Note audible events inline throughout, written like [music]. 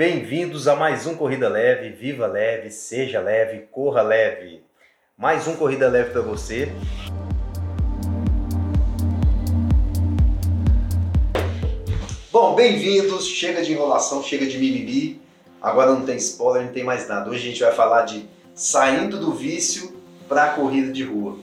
Bem-vindos a mais um Corrida Leve. Viva leve, seja leve, corra leve. Mais um Corrida Leve para você. Bom, bem-vindos. Chega de enrolação, chega de mimimi. Agora não tem spoiler, não tem mais nada. Hoje a gente vai falar de saindo do vício para a corrida de rua.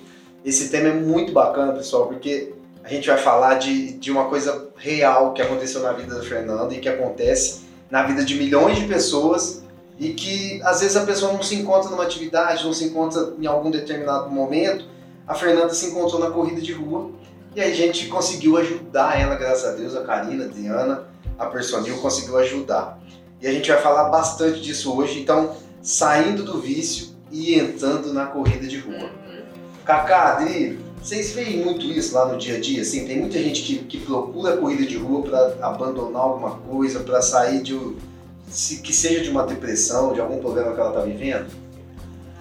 Esse tema é muito bacana, pessoal, porque a gente vai falar de, de uma coisa real que aconteceu na vida da Fernanda e que acontece na vida de milhões de pessoas e que às vezes a pessoa não se encontra numa atividade, não se encontra em algum determinado momento. A Fernanda se encontrou na corrida de rua e aí a gente conseguiu ajudar ela, graças a Deus, a Karina, a Adriana, a Personil conseguiu ajudar. E a gente vai falar bastante disso hoje, então saindo do vício e entrando na corrida de rua. Uhum. Kaká, Adri, vocês veem muito isso lá no dia a dia? Assim, tem muita gente que, que procura corrida de rua para abandonar alguma coisa, para sair de que seja de uma depressão, de algum problema que ela está vivendo?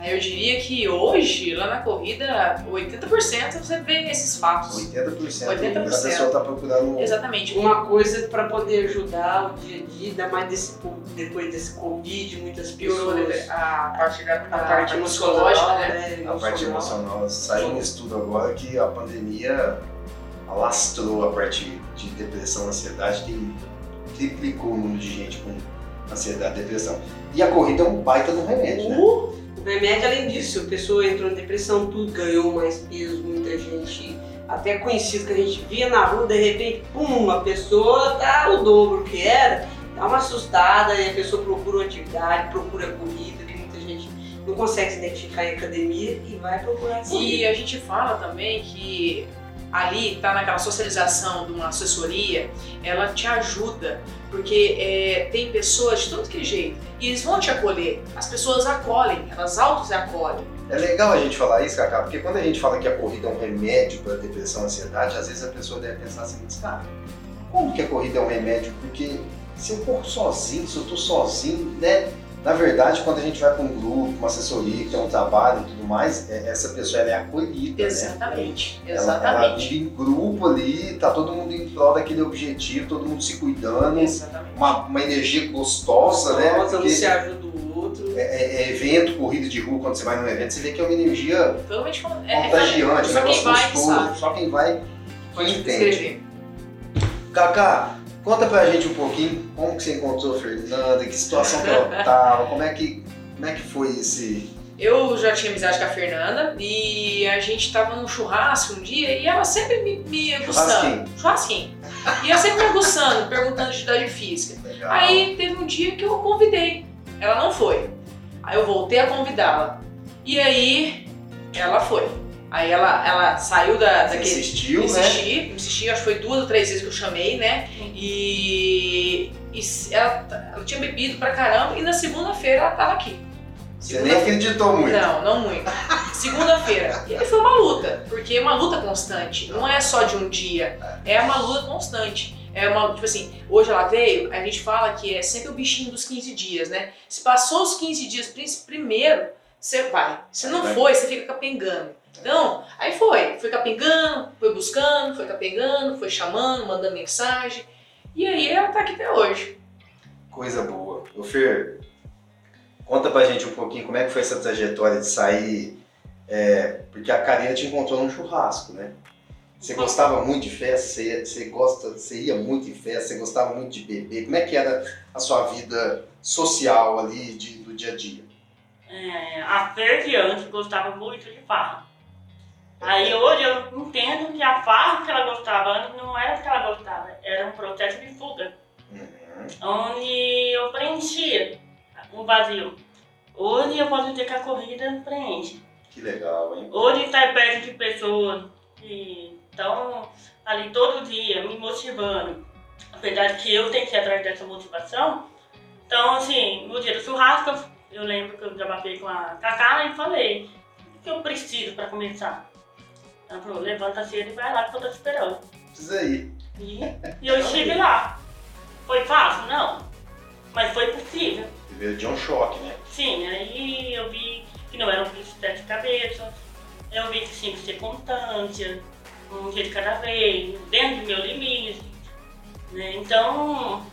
Eu diria que hoje, lá na corrida, 80% você vê esses fatos. 80%, 80%. a pessoa está procurando. Exatamente. Uma coisa para poder ajudar o dia a dia, ainda mais desse, depois desse Covid, muitas pessoas. A parte, da, a, a parte emocionológica, né? né? A parte emocional. Saiu um estudo agora que a pandemia alastrou a parte de depressão, ansiedade, tem, triplicou o número de gente com ansiedade e depressão. E a corrida é um baita no remédio, né? uh! né? Remédio, além disso, a pessoa entrou em depressão, tudo, ganhou mais peso, muita gente, até conhecido que a gente via na rua, de repente, pum, a pessoa tá o dobro que era, dá uma assustada e a pessoa procura uma atividade, procura comida, que muita gente não consegue se identificar em academia e vai procurar comida. E a gente fala também que ali tá naquela socialização de uma assessoria, ela te ajuda, porque é, tem pessoas de todo que jeito e eles vão te acolher. As pessoas acolhem, elas autos acolhem. É legal a gente falar isso, Cacá, porque quando a gente fala que a corrida é um remédio para depressão e ansiedade, às vezes a pessoa deve pensar assim, cara, como que a corrida é um remédio? Porque se eu corro sozinho, se eu tô sozinho, né? Na verdade, quando a gente vai para um grupo, uma assessoria, que tem um trabalho e tudo mais, é, essa pessoa é acolhida. Né? Exatamente. Né? Exatamente. Ela, ela vive em grupo ali, tá todo mundo em prol daquele objetivo, todo mundo se cuidando. Exatamente. Uma, uma energia gostosa, gostosa né? Gostosa, um se ajuda o outro. É, é, é, evento, corrida de rua, quando você vai num evento, você vê que é uma energia Totalmente é, contagiante, só quem vai, gostoso. Sabe. Só quem vai, quem entende. Cacá, Conta pra gente um pouquinho como que você encontrou a Fernanda, que situação que ela tava, como é que, como é que foi esse... Eu já tinha amizade com a Fernanda e a gente tava num churrasco um dia e ela sempre me, me aguçando. Churrasquinho. Churrasquinho. E ela sempre me aguçando, perguntando de idade física. Legal. Aí teve um dia que eu convidei. Ela não foi. Aí eu voltei a convidá-la. E aí ela foi. Aí ela, ela saiu da, daquele. Insistiu, insisti, né? Insisti, acho que foi duas ou três vezes que eu chamei, né? E, e ela, ela tinha bebido pra caramba e na segunda-feira ela tava aqui. Você nem acreditou muito. Não, não muito. [laughs] Segunda-feira. E foi uma luta, porque é uma luta constante. Não é só de um dia, é uma luta constante. É uma, tipo assim, hoje ela veio, a gente fala que é sempre o bichinho dos 15 dias, né? Se passou os 15 dias primeiro, você vai. Se não foi, você fica capengando. Então, aí foi, foi capengando, foi buscando, foi capengando, foi chamando, mandando mensagem. E aí ela tá aqui até hoje. Coisa boa. Ô Fer, conta pra gente um pouquinho como é que foi essa trajetória de sair. É, porque a Karina te encontrou num churrasco, né? Você gostava muito de festa, você, ia, você, gosta, você ia muito em festa, você gostava muito de beber. Como é que era a sua vida social ali de, do dia a dia? É, a Fer de antes gostava muito de farra. Aí hoje eu entendo que a farra que ela gostava não era que ela gostava, era um processo de fuga. Uhum. Onde eu preenchia um vazio. Hoje eu posso dizer que a corrida preenche. Que legal, hein? Hoje estar perto de pessoas que estão ali todo dia me motivando. Apesar de que eu tenho que ir atrás dessa motivação. Então, assim, no dia do churrasco, eu lembro que eu desabafei com a Cacá e falei: o que eu preciso para começar? Ela falou, levanta cedo e vai lá que eu tô te esperando. Precisa ir. E, e eu estive lá. Foi fácil? Não. Mas foi possível. Veio de um choque, né? Sim, aí eu vi que não era um bicho de cabeça. Eu vi que tinha que ser constância, um dia de cada vez, dentro do meu limite. Né? Então,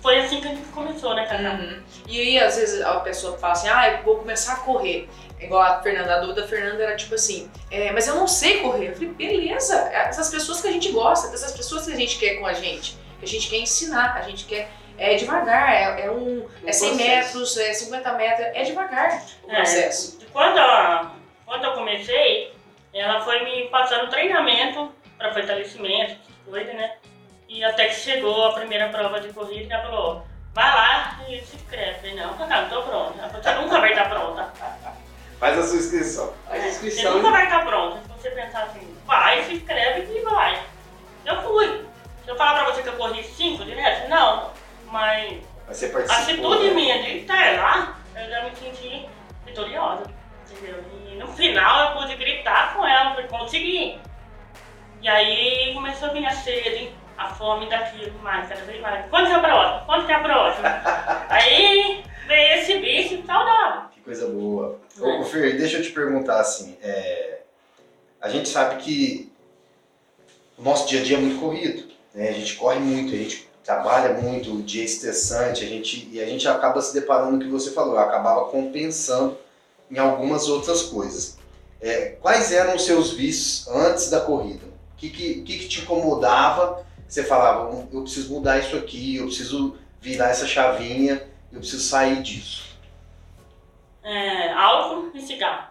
foi assim que a gente começou, né, Cacá? Uhum. E aí, às vezes, a pessoa fala assim, ah, eu vou começar a correr. Igual a Fernanda, a dúvida da Fernanda era tipo assim, é, mas eu não sei correr. Eu falei, beleza, é essas pessoas que a gente gosta, dessas pessoas que a gente quer com a gente, que a gente quer ensinar, a gente quer. É devagar, é, é um. É 100 processo. metros, é 50 metros, é devagar o É. processo. Quando, a- quando eu comecei, ela foi me passando treinamento para fortalecimento, essas coisas, né? E até que chegou a primeira prova de corrida, ela falou, vai lá e se inscreve. Eu falei, não, Cacá, não tô pronta. Ela falou, você nunca vai estar pronta. Faz a sua inscrição. Faz Você inscrição. nunca vai estar pronta. Se você pensar assim, vai, se inscreve e vai. Eu fui. Se eu falar pra você que eu corri cinco direto, não. Mas Mas você a participou. atitude né? minha de estar lá, eu já me senti vitoriosa. Entendeu? E no final eu pude gritar com ela, falei, consegui. E aí começou a vir a sede, a fome daquilo, mais, cada vez mais. Quando que é a próxima? Quando que é a próxima? [laughs] aí veio esse bicho saudável. Que coisa boa. Ô, Fer, deixa eu te perguntar assim. é, A gente sabe que o nosso dia a dia é muito corrido. Né? A gente corre muito, a gente trabalha muito, o dia é estressante, a gente, e a gente acaba se deparando com o que você falou, acabava compensando em algumas outras coisas. É, quais eram os seus vícios antes da corrida? O que, que, que, que te incomodava? Você falava, "Hum, eu preciso mudar isso aqui, eu preciso virar essa chavinha, eu preciso sair disso. É, álcool e cigarro.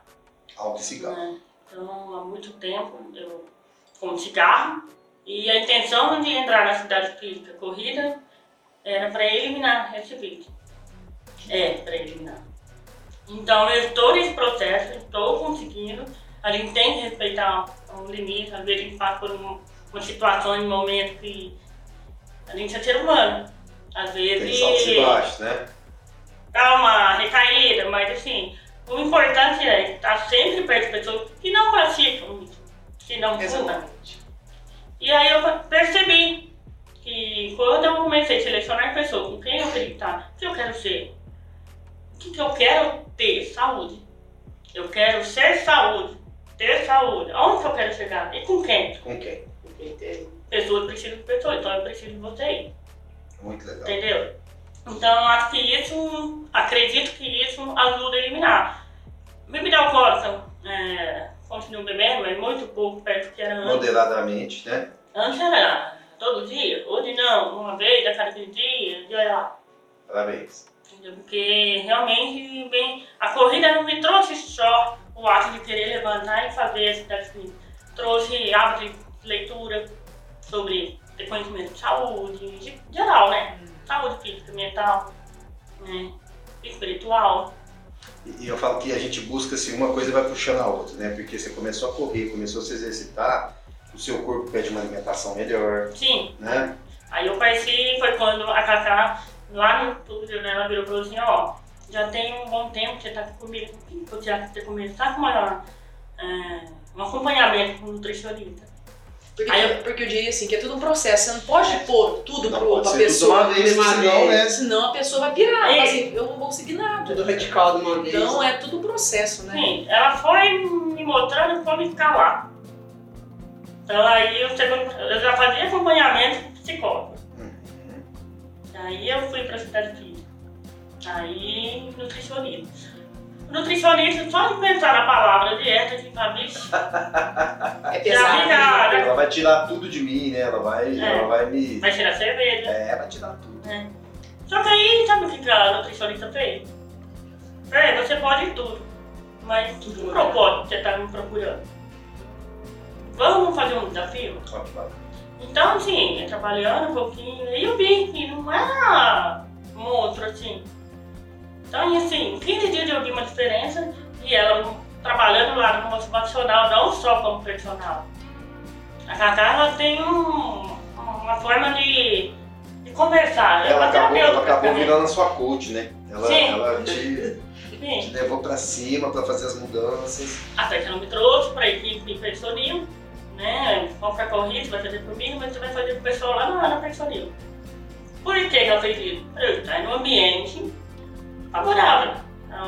Álcool e cigarro. né? Então, há muito tempo eu como cigarro e a intenção de entrar na cidade física corrida era para eliminar esse vício. É, para eliminar. Então, eu estou nesse processo, estou conseguindo. A gente tem que respeitar um limite, às vezes a gente passa por um- uma situação, um momento que a gente é ser humano. Às Tem vezes e baixos, né? Dá uma recaída, mas assim, o importante é estar sempre perto de pessoas que não praticam que não. Exatamente. E aí eu percebi que quando eu comecei a selecionar pessoas com quem eu queria estar, o que eu quero ser, o que, que eu quero ter? Saúde. Eu quero ser saúde, ter saúde. Aonde que eu quero chegar? E com quem? Com quem? Pessoas precisam de pessoas, então eu preciso de você aí. Muito legal. Entendeu? Então acho que isso, acredito que isso ajuda a eliminar. Bebida alcoólica, é, continuo bebendo, mas muito pouco perto do que era antes. Moderadamente, né? Antes era todo dia, hoje não, uma vez a cada 15 dias, e olha lá. Parabéns. Porque realmente vem, a corrida não me trouxe só o ato de querer levantar e fazer atividade física. Trouxe hábito de leitura sobre conhecimento de saúde, de- geral, né? Saúde física, mental, né? espiritual. E e eu falo que a gente busca assim, uma coisa vai puxando a outra, né? Porque você começou a correr, começou a se exercitar, o seu corpo pede uma alimentação melhor, Sim, né? Aí eu pareci, foi quando a Cacá, lá no estúdio, né, ela virou e falou assim, ó, já tem um bom tempo que você tá comigo, que você ter começado com uma, é, um acompanhamento com um nutricionista. Porque, Aí eu- porque eu diria assim, que é tudo um processo, você não pode pôr tudo Não pro, pode pra ser tudo de pessoa. uma vez, de uma senão, né? Senão a pessoa vai pirar, É. assim, eu não vou conseguir nada. Tudo radical de uma vez. Então é tudo um processo, né? Sim, ela foi me mostrando como ficar lá. Então aí eu, eu já fazia acompanhamento com psicólogo. Uhum. Aí eu fui pra cidade física. Aí nutricionista. Nutricionista, só de pensar na palavra dieta, assim, pra bicho, [laughs] É Já pesado. vi nada. Ela vai tirar tudo de mim, né? Ela vai, É. ela vai me. vai tirar cerveja. É, vai tirar tudo. Só que aí, sabe o que que a nutricionista fez? É, você pode tudo, mas que propósito você tá me procurando? Vamos fazer um desafio? Ó, vai. Então, assim, trabalhando um pouquinho, aí eu vi que não era monstro, assim. Então, e assim, 15 dias eu vi uma diferença e ela trabalhando lá no motivacional, não só como personal. A Cacá, ela tem um- uma forma de, de conversar. Ela uma acabou, ela acabou virando a sua coach, né? Ela, Sim. ela te, te levou pra cima pra fazer as mudanças. Até que ela me trouxe para a equipe de personil, né? Pra corrida, você vai fazer comigo, mas você vai fazer com o pessoal lá na, na personil. Por que, que ela fez isso? Para eu estar em um ambiente favorável,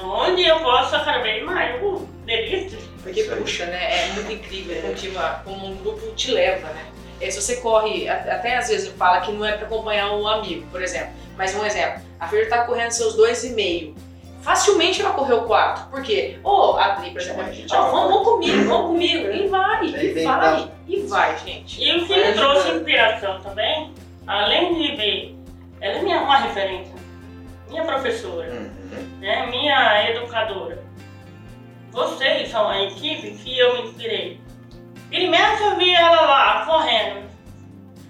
onde eu posso cada vez mais. Uh, delícia. Porque puxa, né? É muito incrível como, te- como um grupo te leva, né? é, se você corre, até às vezes fala que não é para acompanhar um amigo, por exemplo. Mas um exemplo, a Fer tá correndo seus dois e meio. Facilmente ela correu quatro. Por quê? Ô, a Adri, por exemplo, Chama a gente, ó, ela vamos, comigo, vamos comigo. E vai, e vai, e vai, gente. E o que me trouxe inspiração também, além de ver, ela é minha, uma referência, minha professora, Uhum. né, minha educadora. Vocês são a equipe que eu me inspirei. Primeiro que eu vi ela lá, correndo,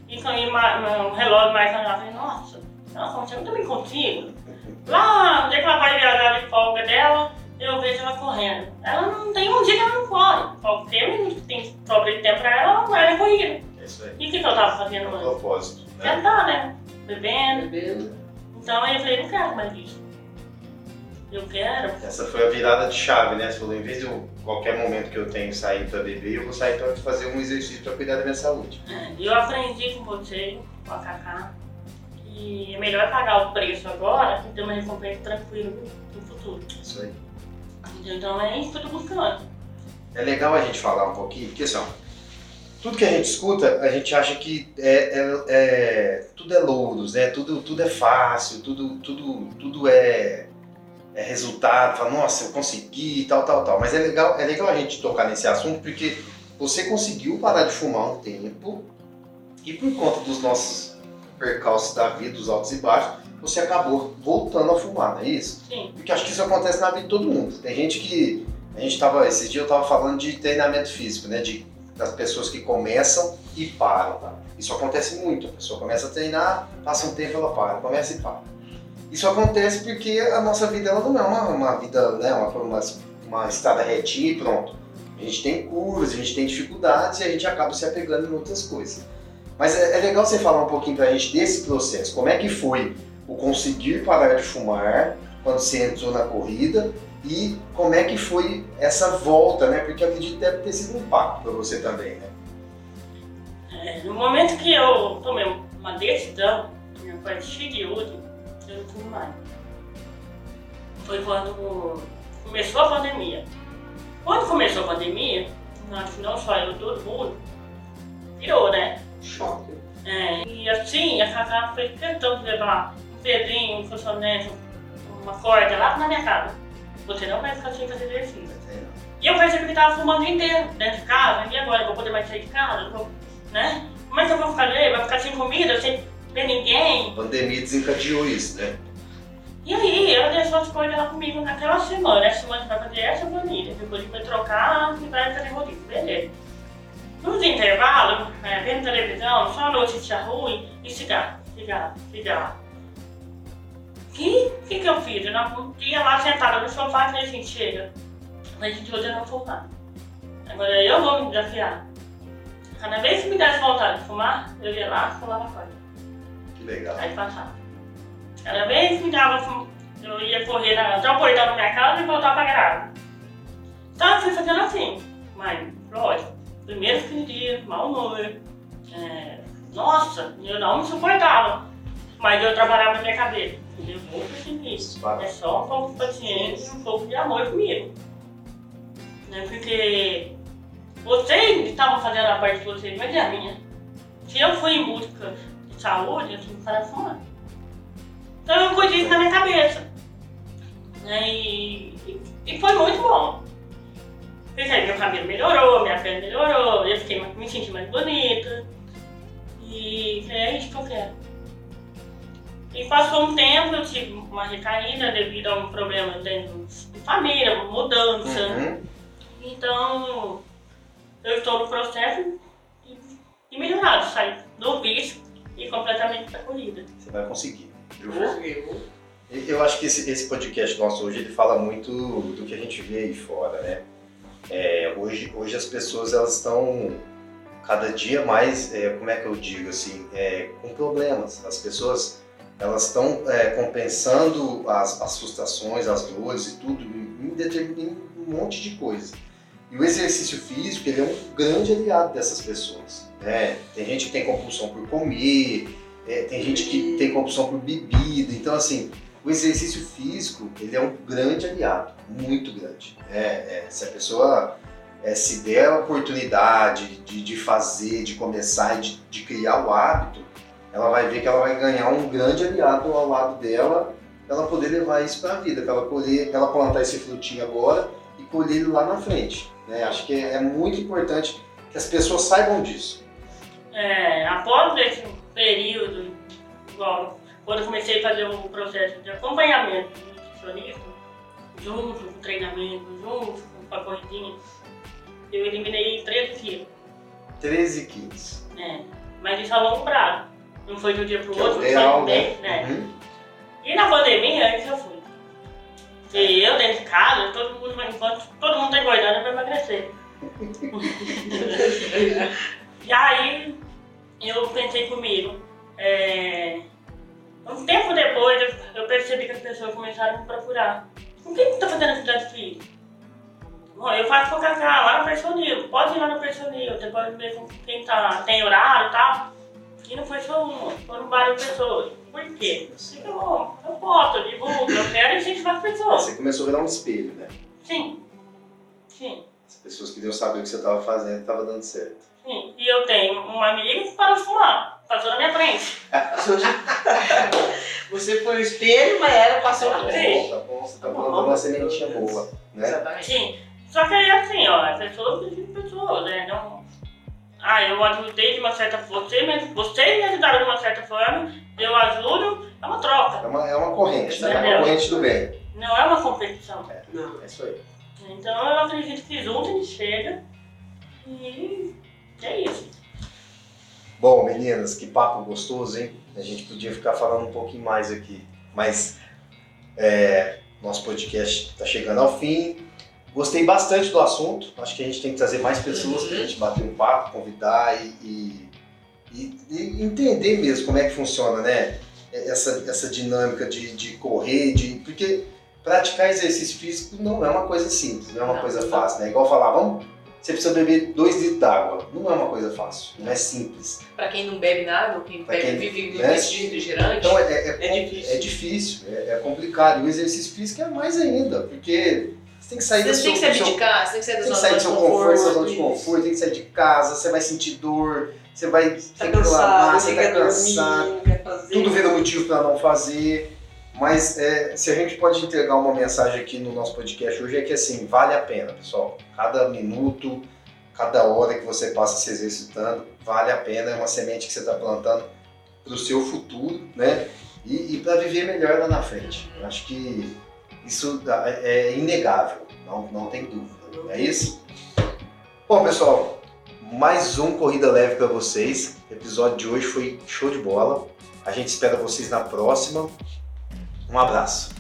e com um relógio mais eu falei, nossa, nossa, eu também consigo. Lá, no dia que ela vai viajar de folga dela, eu vejo ela correndo. Ela não tem um dia que ela não corre. Qualquer minuto que tem sobra de tempo pra ela, ela vai na corrida. É isso aí. E o que, que eu tava fazendo É antes? propósito. Né? Sentar, né? Bebendo. Bebendo. Então aí eu falei, não quero mais isso. Eu quero. Essa foi a virada de chave, né? Você falou, em vez de eu, qualquer momento que eu tenho sair para beber, eu vou sair para fazer um exercício para cuidar da minha saúde. Eu aprendi com você, com a Cacá, que é melhor pagar o preço agora e ter uma recompensa tranquila no futuro. Isso aí. Então é isso que eu tô buscando. É legal a gente falar um pouquinho, porque assim, ó, tudo que a gente escuta, a gente acha que é, é- é- tudo é louros, né? Tudo, tudo é fácil, tudo, tudo, tudo é, é resultado, fala, nossa, eu consegui, tal, tal, tal. Mas é legal, é legal a gente tocar nesse assunto porque você conseguiu parar de fumar um tempo e por conta dos nossos percalços da vida, dos altos e baixos, você acabou voltando a fumar, não é isso? Sim. Porque acho que isso acontece na vida de todo mundo. Tem gente que. A gente tava. Esses dias eu tava falando de treinamento físico, né? De, das pessoas que começam e param. Tá? Isso acontece muito. A pessoa começa a treinar, passa um tempo, ela para, começa e para. Isso acontece porque a nossa vida ela não é uma, uma vida, né? Uma, uma, uma estrada retinha e pronto. A gente tem curvas, a gente tem dificuldades e a gente acaba se apegando em outras coisas. Mas é, é legal você falar um pouquinho pra gente desse processo. Como é que foi o conseguir parar de fumar quando você entrou na corrida e como é que foi essa volta, né? Porque eu acredito que deve ter sido um impacto para você também, né? É, no momento que eu tomei uma decisão, partir de hoje, eu não fumo mais. Foi quando começou a pandemia. Quando começou a pandemia, acho que não só eu, todo mundo, virou, né? Choque. É, e assim, a Cacá fez questão de levar um pedrinho, um funcionário, uma corda lá na minha casa. Você não vai ficar sem fazer exercício. E eu percebi que tava fumando o dia inteiro dentro de casa, e agora? Eu vou poder mais sair de casa? Vou, né? Como é que eu vou ficar ali? Vai ficar sem comida, sem ver ninguém? A pandemia desencadeou isso, né? E aí, ela deixou as coisas lá comigo naquela semana. Essa semana vai fazer essa planilha, depois vai trocar e vai fazer rodízio. Beleza. Nos intervalos, é, vendo televisão, só notícia ruim e cigarro, cigarro, cigarro. Que que, que eu fiz? Eu não ia lá sentada no sofá e falei assim, chega. Mas de hoje eu não fumar. Agora eu vou me desafiar. Cada vez que me desse vontade de fumar, eu ia lá e fumava fora. Que legal. Aí passava. Cada vez que me dava, eu ia correr na, até o portão da minha casa e voltar pra garagem. Então eu fui fazendo assim. Mas, lógico, primeiro 15 dias, mau humor. É, nossa, eu não me suportava. Mas eu trabalhava na minha cabeça. Eu vou conseguir isso. É só um pouco de paciência e um pouco de amor comigo. Né? Porque vocês estavam fazendo a parte de vocês, mas é a minha. Se eu fui em busca de saúde, eu tive que parar de fumar. Então eu pus isso na minha cabeça. Né? E, e, e foi muito bom. Porque aí meu cabelo melhorou, minha pele melhorou, eu fiquei, me senti mais bonita. E falei, é isso que eu quero. E passou um tempo, eu tive uma recaída devido a um problema dentro de família, uma mudança. Uhum. Então, eu estou no processo de, melhorar, de sair do vício e completamente da corrida. Você vai conseguir. viu? Conseguiu. Eu acho que esse, esse podcast nosso hoje ele fala muito do que a gente vê aí fora, né? É, hoje, hoje as pessoas elas estão cada dia mais, é, como é que eu digo assim, é, com problemas. As pessoas elas estão é, compensando as, as frustrações, as dores e tudo em, em um monte de coisa. E o exercício físico ele é um grande aliado dessas pessoas. Né? Tem gente que tem compulsão por comer, é, tem gente que tem compulsão por bebida. Então assim, o exercício físico ele é um grande aliado, muito grande. É, é, se a pessoa é, se der a oportunidade de, de fazer, de começar e de, de criar o hábito, ela vai ver que ela vai ganhar um grande aliado ao lado dela, pra ela poder levar isso para a vida, para ela colher, pra ela plantar esse frutinho agora e colher ele lá na frente. Né? Acho que é, é muito importante que as pessoas saibam disso. É, após esse período, igual, quando eu comecei a fazer um processo de acompanhamento do nutricionista, junto com o treinamento, junto com a corridinha, eu eliminei 13 quilos. 13 quilos. né? Mas isso a longo prazo. Não foi de um dia pro Que é outro, foi um né? mês, né? Uhum. E na pandemia, antes eu fui. E eu dentro de casa, todo mundo, enquanto todo mundo tá engordando, vou emagrecer. [laughs] e aí eu pensei comigo, é, um tempo depois eu, percebi que as pessoas começaram a me procurar. Quem que tá fazendo atividade física? Bom, eu faço com o Cacá lá no personil, pode ir lá no personil, você pode ver com quem tá, tem horário e tal. E não foi só uma, foram várias pessoas. Por quê? Porque eu, eu boto, eu divulgo, eu quero incentivar as pessoas. Você começou a virar um espelho, né? Sim, sim, As pessoas queriam saber o que você estava fazendo e estava dando certo. sim. E eu tenho um amigo que para de fumar, passou na minha frente. [laughs] Você foi o espelho, mas ela passou Tá por bom, frente. tá bom, você tá Tá bom. plantando uma sementinha boa, né? Exatamente. Sim. Só que aí assim, ó, as pessoas dizem pessoas, né? Não. Ah, eu ajudei de uma certa forma, você me, você me ajudaram de uma certa forma, eu ajudo, é uma troca. É uma, é uma corrente, né? É uma Entendeu? corrente do bem. Não é uma competição. Não. É isso aí. Então eu acredito que junto a gente chega e é isso. Bom, meninas, que papo gostoso, hein? A gente podia ficar falando um pouquinho mais aqui, mas é, nosso podcast está chegando ao fim. Gostei bastante do assunto. Acho que a gente tem que trazer mais pessoas para a gente bater um papo, convidar e, e- e- entender mesmo como é que funciona, né? Essa, essa dinâmica de, de correr, de porque praticar exercício físico não é uma coisa simples, não é uma Não, coisa não. fácil, né? Igual falar, vamos, você precisa beber dois litros d'água. Não é uma coisa fácil, não é simples. Pra quem não bebe nada, ou quem, Pra bebe, quem- vive né? de refrigerante, Então é, é, É com- difícil. é difícil, é, é complicado. E o exercício físico é mais ainda, porque você tem que sair do você seu, tem que se do seu- você tem que sair da tem que zona sair do seu conforto, sua zona conforto. de conforto, tem que sair de casa, você vai sentir dor, você vai Tá reclamar, você tá cansado. Tudo vira motivo para não fazer. Mas é, se a gente pode entregar uma mensagem aqui no nosso podcast hoje é que assim, vale a pena, pessoal. Cada minuto, cada hora que você passa se exercitando, vale a pena, é uma semente que você está plantando para o seu futuro, né? E, e para viver melhor lá na frente. Eu acho que isso é é inegável, não, não tem dúvida. É isso? Bom, pessoal, mais um Corrida Leve para vocês. O episódio de hoje foi show de bola. A gente espera vocês na próxima. Um abraço.